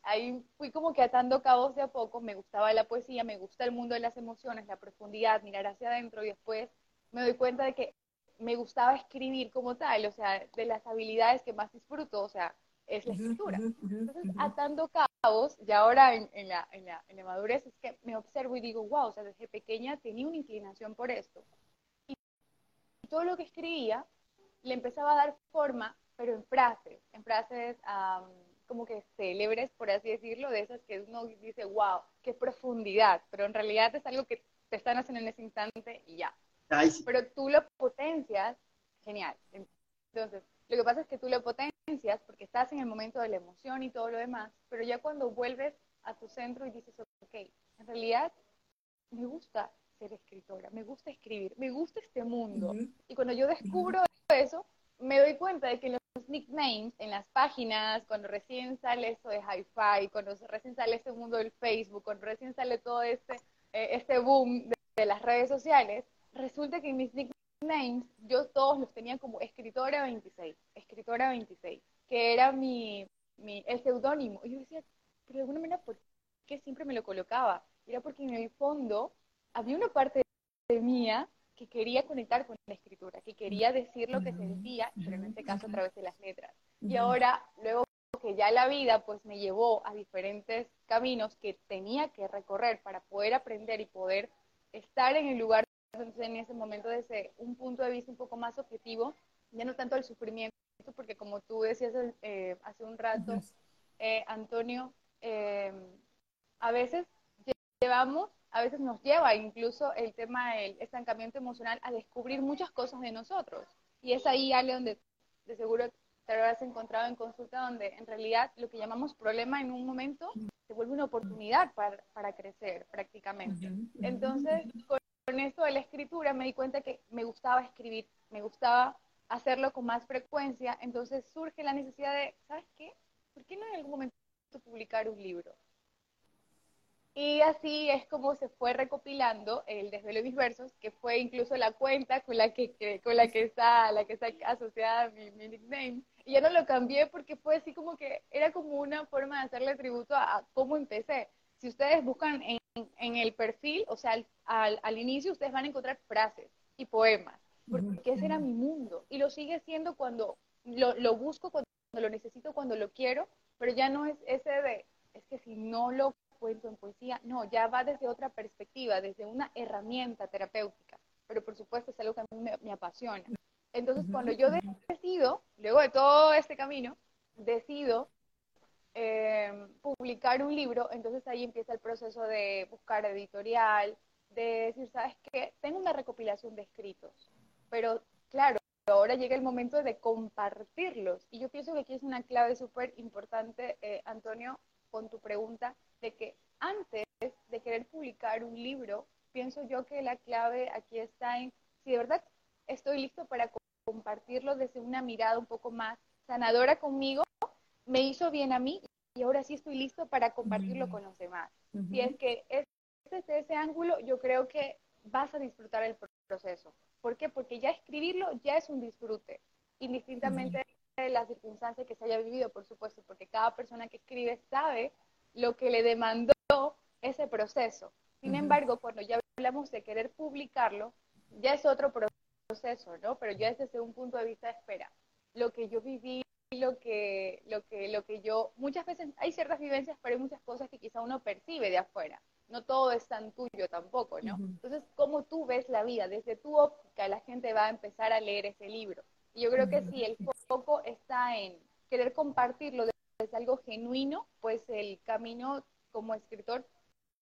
ahí fui como que atando cabos de a poco, me gustaba la poesía, me gusta el mundo de las emociones, la profundidad, mirar hacia adentro y después me doy cuenta de que me gustaba escribir como tal, o sea, de las habilidades que más disfruto, o sea, es la escritura. Entonces, atando cabos, y ahora en, la, en, la, en la madurez es que me observo y digo, wow, o sea, desde pequeña tenía una inclinación por esto. Y todo lo que escribía le empezaba a dar forma, pero en frases, en frases como que célebres, por así decirlo, de esas que uno dice, wow, qué profundidad, pero en realidad es algo que te están haciendo en ese instante y ya. Pero tú lo potencias, genial. Entonces, lo que pasa es que tú lo potencias porque estás en el momento de la emoción y todo lo demás, pero ya cuando vuelves a tu centro y dices, ok, en realidad me gusta ser escritora, me gusta escribir, me gusta este mundo. Y cuando yo descubro eso, me doy cuenta de que los nicknames en las páginas, cuando recién sale eso de hi-fi, cuando recién sale este mundo del Facebook, cuando recién sale todo este, eh, este boom de, las redes sociales, resulta que en mis nicknames yo todos los tenía como escritora 26, escritora 26, que era mi, mi el seudónimo. Y yo decía, pero de alguna manera, ¿por qué siempre me lo colocaba? Era porque en el fondo había una parte de mía que quería conectar con la escritura, que quería decir lo que sentía, pero en este caso a través de las letras. Y ahora, luego que ya la vida pues me llevó a diferentes caminos que tenía que recorrer para poder aprender y poder estar en el lugar en ese momento desde un punto de vista un poco más objetivo, ya no tanto el sufrimiento, porque como tú decías eh, hace un rato, eh, Antonio, eh, a veces llevamos a veces nos lleva incluso el tema del estancamiento emocional a descubrir muchas cosas de nosotros. Y es ahí, Ale, donde de seguro te habrás encontrado en consulta, donde en realidad lo que llamamos problema en un momento se vuelve una oportunidad para, para crecer prácticamente. Entonces, con, con esto de la escritura me di cuenta que me gustaba escribir, me gustaba hacerlo con más frecuencia, entonces surge la necesidad de, ¿sabes qué? ¿Por qué no en algún momento publicar un libro? Y así es como se fue recopilando el Desvelo de mis versos, que fue incluso la cuenta con la que, con la que está, la que está asociada mi, mi, nickname. Y ya no lo cambié porque fue así como que era como una forma de hacerle tributo a, cómo empecé. Si ustedes buscan en, en el perfil, o sea, al, al, inicio ustedes van a encontrar frases y poemas, porque ese era mi mundo. Y lo sigue siendo cuando lo, lo busco, cuando lo necesito, cuando lo quiero, pero ya no es ese de, es que si no lo cuento, en poesía. No, ya va desde otra perspectiva, desde una herramienta terapéutica. Pero por supuesto es algo que a mí me, apasiona. Entonces, cuando yo decido, luego de todo este camino, decido eh, publicar un libro, entonces ahí empieza el proceso de buscar editorial, de decir, ¿sabes qué? Tengo una recopilación de escritos, pero claro, ahora llega el momento de compartirlos. Y yo pienso que aquí es una clave súper importante, eh, Antonio, con tu pregunta, de que antes de querer publicar un libro, pienso yo que la clave aquí está en si de verdad estoy listo para compartirlo desde una mirada un poco más sanadora conmigo, me hizo bien a mí y ahora sí estoy listo para compartirlo con los demás. Si es que es desde ese ángulo, yo creo que vas a disfrutar el proceso. ¿Por qué? Porque ya escribirlo ya es un disfrute, indistintamente de las circunstancias que se haya vivido, por supuesto, porque cada persona que escribe sabe lo que le demandó ese proceso. Sin embargo, cuando ya hablamos de querer publicarlo, ya es otro proceso, ¿no? Pero ya es desde un punto de vista de espera. Lo que yo viví, lo que, lo que, lo que yo, muchas veces hay ciertas vivencias, pero hay muchas cosas que quizá uno percibe de afuera. No todo es tan tuyo tampoco, ¿no? Entonces, ¿cómo tú ves la vida? Desde tu óptica, la gente va a empezar a leer ese libro. Y yo creo que si el foco está en querer compartirlo desde algo genuino, pues el camino como escritor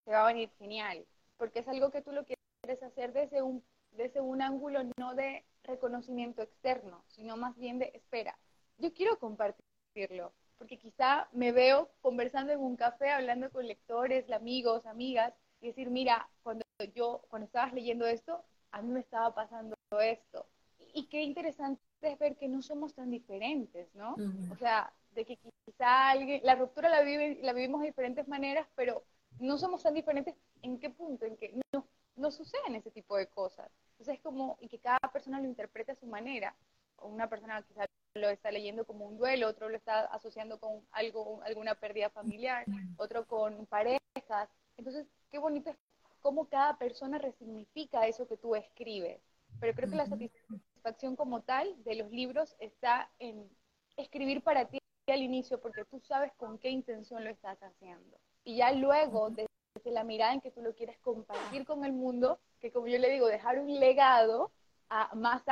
te va a venir genial, porque es algo que tú lo quieres hacer desde un, desde un ángulo no de reconocimiento externo, sino más bien de, espera, yo quiero compartirlo, porque quizá me veo conversando en un café, hablando con lectores, amigos, amigas, y decir, mira, cuando yo, cuando estabas leyendo esto, a mí me estaba pasando esto. Y, qué interesante es ver que no somos tan diferentes, ¿no? O sea, de que quizá alguien, la ruptura la, vive, la vivimos de diferentes maneras, pero no somos tan diferentes en qué punto, en que no, no suceden ese tipo de cosas. Entonces es como, y que cada persona lo interprete a su manera. Una persona quizá lo está leyendo como un duelo, otro lo está asociando con algo, alguna pérdida familiar, otro con parejas. Entonces, qué bonito es cómo cada persona resignifica eso que tú escribes. Pero creo que la satisfacción como tal de los libros está en escribir para ti al inicio, porque tú sabes con qué intención lo estás haciendo. Y ya luego, desde la mirada en que tú lo quieres compartir con el mundo, que como yo le digo, dejar un legado a más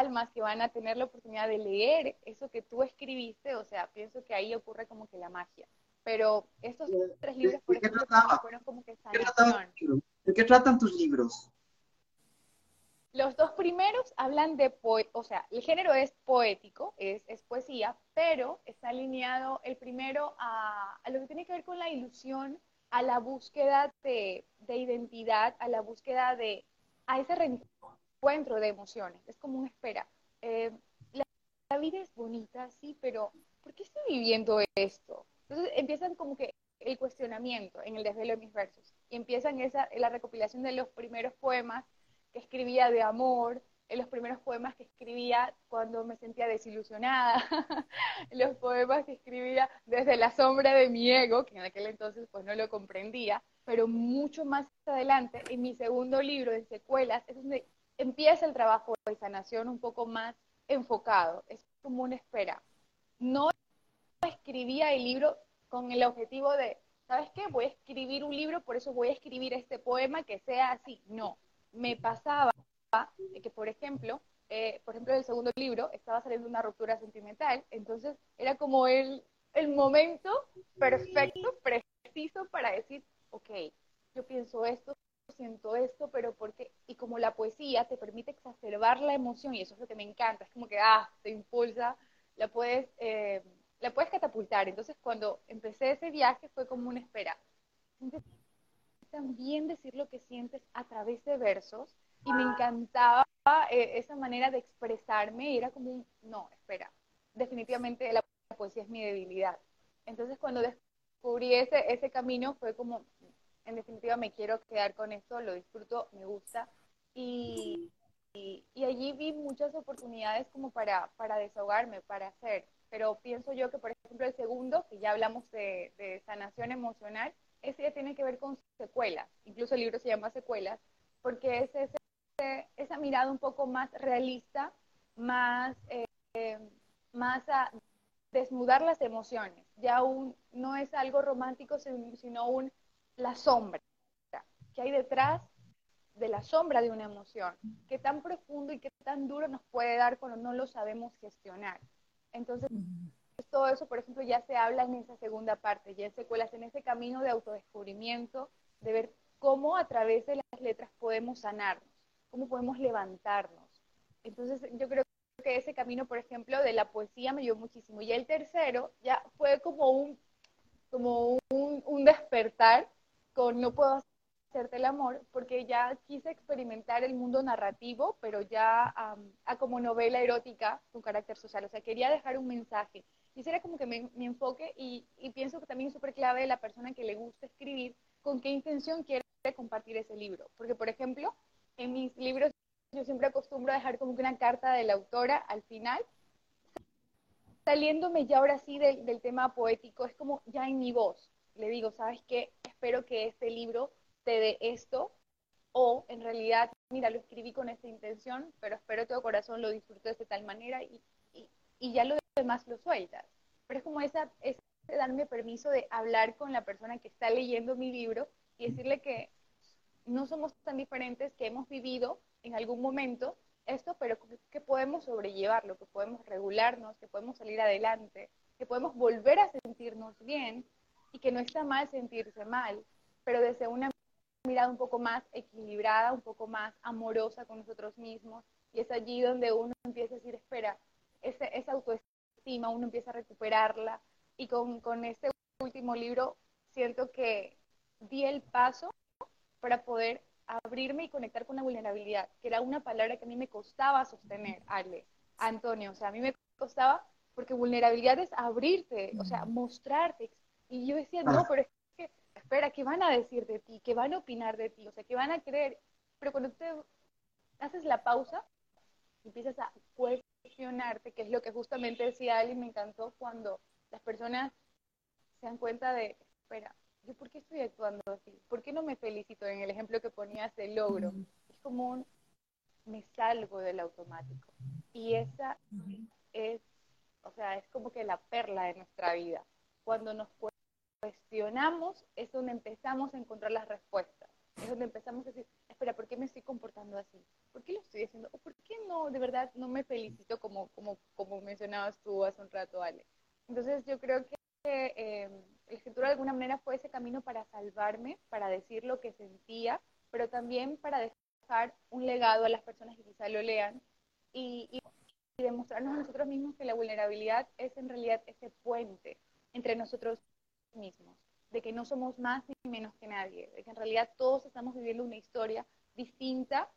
almas que van a tener la oportunidad de leer eso que tú escribiste, o sea, pienso que ahí ocurre como que la magia. Pero estos tres libros, por ejemplo, fueron como que ¿De qué tratan tus libros? Los dos primeros hablan de, o sea, el género es poético, es, es poesía, pero está alineado el primero a, a, lo que tiene que ver con la ilusión, a la búsqueda de, de identidad, a la búsqueda de, a ese encuentro de emociones, es como una espera. Eh, la, vida es bonita, sí, pero ¿por qué estoy viviendo esto? Entonces empiezan como que el cuestionamiento en el desvelo de mis versos y empiezan esa, la recopilación de los primeros poemas que escribía de amor, en los primeros poemas que escribía cuando me sentía desilusionada, los poemas que escribía desde la sombra de mi ego, que en aquel entonces pues no lo comprendía, pero mucho más adelante, en mi segundo libro de secuelas, es donde empieza el trabajo de sanación un poco más enfocado, es como una espera. No escribía el libro con el objetivo de, ¿sabes qué? Voy a escribir un libro, por eso voy a escribir este poema que sea así. No, me pasaba que, por ejemplo, eh, por ejemplo, en el segundo libro estaba saliendo una ruptura sentimental, entonces era como el, el momento perfecto, preciso para decir, ok, yo pienso esto, siento esto, pero porque, y como la poesía te permite exacerbar la emoción, y eso es lo que me encanta, es como que, ah, te impulsa, la puedes, eh, la puedes catapultar. Entonces, cuando empecé ese viaje fue como una espera. también decir lo que sientes a través de versos, y me encantaba eh, esa manera de expresarme, y era como un, no, espera, definitivamente la poesía es mi debilidad. Entonces, cuando descubrí ese, ese camino, fue como, en definitiva me quiero quedar con esto, lo disfruto, me gusta. Y, y, allí vi muchas oportunidades como para, para desahogarme, para hacer. Pero pienso yo que, por ejemplo, el segundo, que ya hablamos de, de sanación emocional, ese ya tiene que ver con secuelas. Incluso el libro se llama Secuelas, porque es esa mirada un poco más realista, más, eh, más a desnudar las emociones. Ya un, no es algo romántico, sino un la sombra que hay detrás de la sombra de una emoción, qué tan profundo y qué tan duro nos puede dar cuando no lo sabemos gestionar. Entonces, todo eso, por ejemplo, ya se habla en esa segunda parte, ya en secuelas, en ese camino de autodescubrimiento, de ver cómo a través de las letras podemos sanarnos, cómo podemos levantarnos. Entonces, yo creo que ese camino, por ejemplo, de la poesía me ayudó muchísimo. Y el tercero ya fue como un, como un, un despertar con No puedo hacerte el amor, porque ya quise experimentar el mundo narrativo, pero ya a como novela erótica con carácter social. O sea, quería dejar un mensaje. Quisiera como que me, mi enfoque y, y, pienso que también es súper clave la persona que le gusta escribir, con qué intención quiere compartir ese libro. Porque, por ejemplo, en mis libros yo siempre acostumbro a dejar como que una carta de la autora al final, saliéndome ya ahora sí del, del tema poético, es como ya en mi voz. Le digo, ¿sabes qué? Espero que este libro te dé esto, o en realidad, mira, lo escribí con esta intención, pero espero que tu corazón lo disfrutes de tal manera y, y, y, ya lo demás lo sueltas. Pero es como esa, ese darme permiso de hablar con la persona que está leyendo mi libro y decirle que no somos tan diferentes, que hemos vivido en algún momento esto, pero que podemos sobrellevarlo, que podemos regularnos, que podemos salir adelante, que podemos volver a sentirnos bien y que no está mal sentirse mal, pero desde una mirada un poco más equilibrada, un poco más amorosa con nosotros mismos. Y es allí donde uno empieza a decir, espera, ese, esa autoestima, uno empieza a recuperarla. Y con, con este último libro siento que di el paso para poder abrirme y conectar con la vulnerabilidad, que era una palabra que a mí me costaba sostener, Ale, Antonio, o sea, a mí me costaba porque vulnerabilidad es abrirte, o sea, mostrarte. Y yo decía, no, pero es espera, ¿qué van a decir de ti? ¿Qué van a opinar de ti? O sea, ¿qué van a creer? Pero cuando te haces la pausa, empiezas a cuestionarte, que es lo que justamente decía Ali, me encantó cuando las personas se dan cuenta de, espera, ¿yo por qué estoy actuando así? ¿Por qué no me felicito en el ejemplo que ponías del logro? Es como un, me salgo del automático. Y esa es, o sea, es como que la perla de nuestra vida. Cuando nos cuestionamos, es donde empezamos a encontrar las respuestas. Es donde empezamos a decir, espera, ¿por qué me estoy comportando así? ¿Por qué lo estoy haciendo? ¿O por qué no, de verdad, no me felicito como, como, como mencionabas tú hace un rato, Ale? Entonces yo creo que eh, la escritura de alguna manera fue ese camino para salvarme, para decir lo que sentía, pero también para dejar un legado a las personas que quizá lo lean y, y, y demostrarnos a nosotros mismos que la vulnerabilidad es en realidad ese puente entre nosotros mismos, de que no somos más ni menos que nadie, de que en realidad todos estamos viviendo una historia distinta,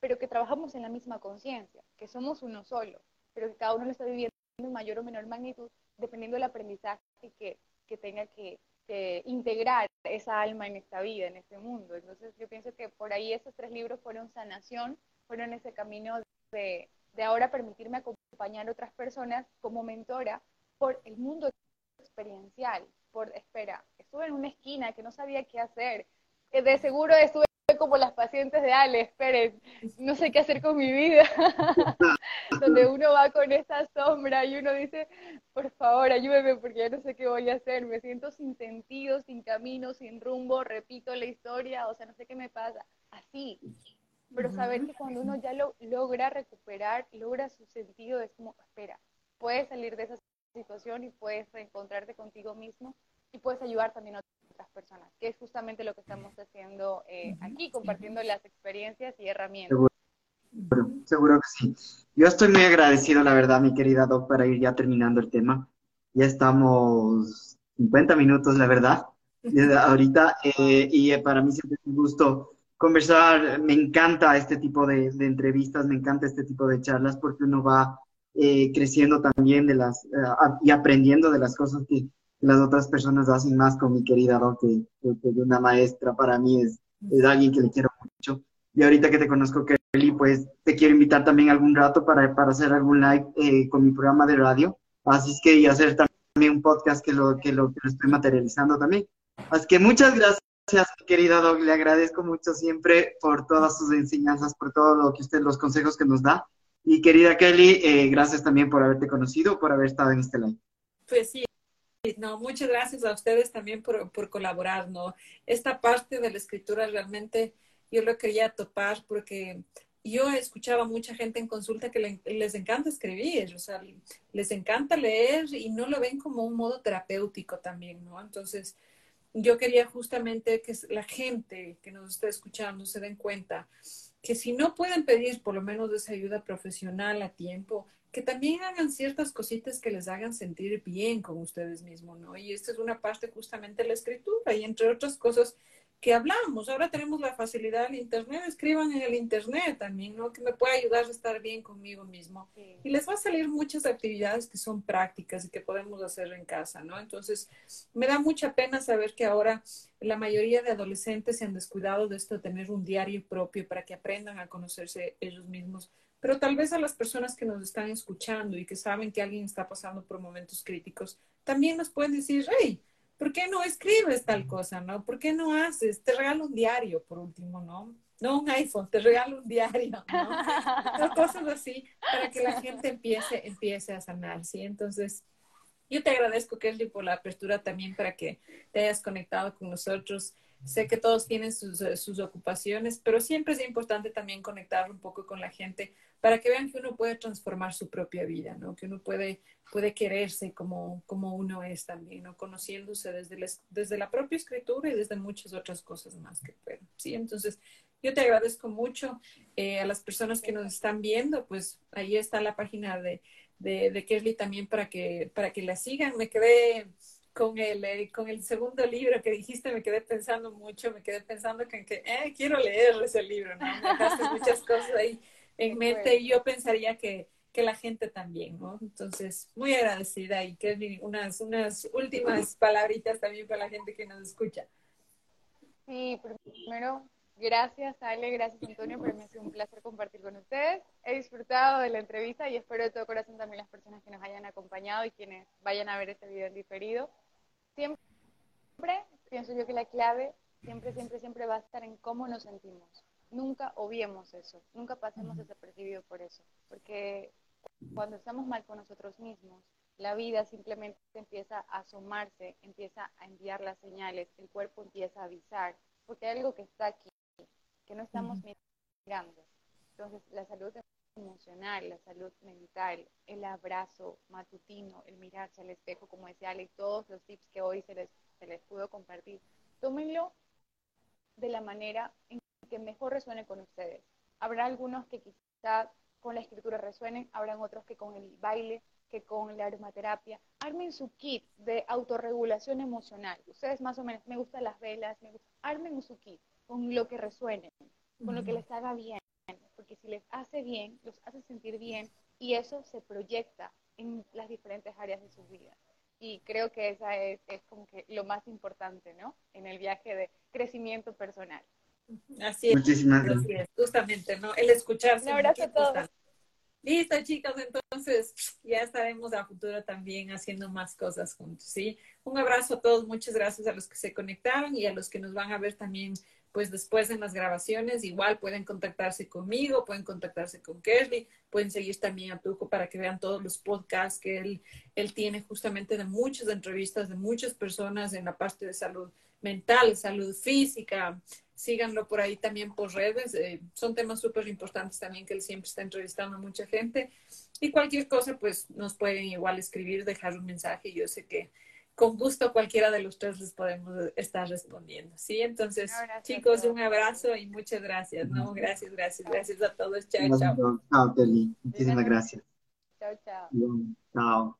pero que trabajamos en la misma conciencia, que somos uno solo, pero que cada uno lo está viviendo en mayor o menor magnitud, dependiendo del aprendizaje que, que tenga que, que, integrar esa alma en esta vida, en este mundo. Entonces yo pienso que por ahí esos tres libros fueron sanación, fueron ese camino de, de ahora permitirme acompañar a otras personas como mentora por el mundo experiencial, por, espera, estuve en una esquina que no sabía qué hacer. De seguro estuve como las pacientes de Ale, esperen, no sé qué hacer con mi vida. Donde uno va con esa sombra y uno dice, por favor, ayúdeme porque ya no sé qué voy a hacer. Me siento sin sentido, sin camino, sin rumbo, repito la historia, o sea, no sé qué me pasa. Así. Pero saber que cuando uno ya lo logra recuperar, logra su sentido, es como, espera, puedes salir de esa situación y puedes reencontrarte contigo mismo y puedes ayudar también a otras personas, que es justamente lo que estamos haciendo eh, aquí, compartiendo las experiencias y herramientas. Seguro, seguro que sí. Yo estoy muy agradecido, la verdad, mi querida Doc, para ir ya terminando el tema. Ya estamos 50 minutos, la verdad, ahorita, eh, y para mí siempre es un gusto conversar. Me encanta este tipo de, de entrevistas, me encanta este tipo de charlas, porque uno va eh, creciendo también de las, eh, y aprendiendo de las cosas que las otras personas hacen más con mi querida Ro, que, que, una maestra para mí es, es, alguien que le quiero mucho. Y ahorita que te conozco, Kelly, pues te quiero invitar también algún rato para, para hacer algún live eh, con mi programa de radio. Así es que y hacer también un podcast que lo, que lo, que lo estoy materializando también. Así que muchas gracias, querida Doc. Le agradezco mucho siempre por todas sus enseñanzas, por todo lo que usted, los consejos que nos da. Y querida Kelly, eh, gracias también por haberte conocido, por haber estado en este live. Pues sí, no, muchas gracias a ustedes también por, por colaborar, ¿no? Esta parte de la escritura realmente yo lo quería topar porque yo escuchaba mucha gente en consulta que les encanta escribir, o sea, les encanta leer y no lo ven como un modo terapéutico también, ¿no? Entonces, yo quería justamente que la gente que nos está escuchando se den cuenta que si no pueden pedir por lo menos esa ayuda profesional a tiempo, que también hagan ciertas cositas que les hagan sentir bien con ustedes mismos, ¿no? Y esta es una parte justamente de la escritura y entre otras cosas que hablamos. Ahora tenemos la facilidad del Internet, escriban en el Internet también, ¿no? Que me puede ayudar a estar bien conmigo mismo. Y les va a salir muchas actividades que son prácticas y que podemos hacer en casa, ¿no? Entonces, me da mucha pena saber que ahora la mayoría de adolescentes se han descuidado de esto de tener un diario propio para que aprendan a conocerse ellos mismos. Pero tal vez a las personas que nos están escuchando y que saben que alguien está pasando por momentos críticos, también nos pueden decir, hey, ¿por qué no escribes tal cosa, no? ¿Por qué no haces? Te regalo un diario, por último, ¿no? No un iPhone, te regalo un diario, ¿no? cosas así para que la gente empiece, empiece a sanar, ¿sí? Entonces, yo te agradezco, Kelly, por la apertura también para que te hayas conectado con nosotros. Sé que todos tienen sus, sus, ocupaciones, pero siempre es importante también conectar un poco con la gente para que vean que uno puede transformar su propia vida, ¿no? Que uno puede, puede quererse como, como uno es también, ¿no? Conociéndose desde, desde la propia escritura y desde muchas otras cosas más que pueden, ¿sí? Entonces, yo te agradezco mucho eh, a las personas que nos están viendo, pues ahí está la página de, de, de Kerly también para que, para que la sigan. Me quedé con el, eh, con el segundo libro que dijiste, me quedé pensando mucho, me quedé pensando que, que eh, quiero leer ese libro, ¿no? Me dejaste muchas cosas ahí en mente y yo pensaría que, que la gente también, ¿no? Entonces, muy agradecida y que unas, unas últimas palabritas también para la gente que nos escucha. Sí, primero, gracias Ale, gracias Antonio, para mí ha sido un placer compartir con ustedes. He disfrutado de la entrevista y espero de todo corazón también las personas que nos hayan acompañado y quienes vayan a ver este video en diferido. Siempre pienso yo que la clave siempre, siempre, siempre va a estar en cómo nos sentimos nunca obviemos eso, nunca pasemos desapercibido por eso, porque cuando estamos mal con nosotros mismos, la vida simplemente empieza a asomarse, empieza a enviar las señales, el cuerpo empieza a avisar, porque hay algo que está aquí, que no estamos mirando. Entonces, la salud emocional, la salud mental, el abrazo matutino, el mirarse al espejo, como decía Ale, todos los tips que hoy se les, se les pudo compartir, tómenlo de la manera en que mejor resuene con ustedes. Habrá algunos que quizá con la escritura resuenen, habrán otros que con el baile, que con la aromaterapia. Armen su kit de autorregulación emocional. Ustedes más o menos, me gustan las velas, me gusta, armen su kit con lo que resuene, con lo que les haga bien, porque si les hace bien, los hace sentir bien y eso se proyecta en las diferentes áreas de su vida. Y creo que esa es, es como que lo más importante, ¿no? En el viaje de crecimiento personal. Así es. Muchísimas gracias. justamente, ¿no? El escucharse. Un abrazo a todos. Listo, chicos, entonces ya estaremos a futuro también haciendo más cosas juntos, ¿sí? Un abrazo a todos, muchas gracias a los que se conectaron y a los que nos van a ver también, pues después en las grabaciones, igual pueden contactarse conmigo, pueden contactarse con Kerly, pueden seguir también a Tuco para que vean todos los podcasts que él, tiene justamente de muchas entrevistas de muchas personas en la parte de salud mental, salud física, síganlo por ahí también por redes. Eh, son temas súper importantes también que él siempre está entrevistando a mucha gente. Y cualquier cosa, pues nos pueden igual escribir, dejar un mensaje. Yo sé que con gusto cualquiera de los tres les podemos estar respondiendo. Sí, entonces, chicos, un abrazo y muchas gracias. No, gracias, gracias, gracias a todos. Chao, chao. Chao, Muchísimas gracias. Chao, chao. Chao.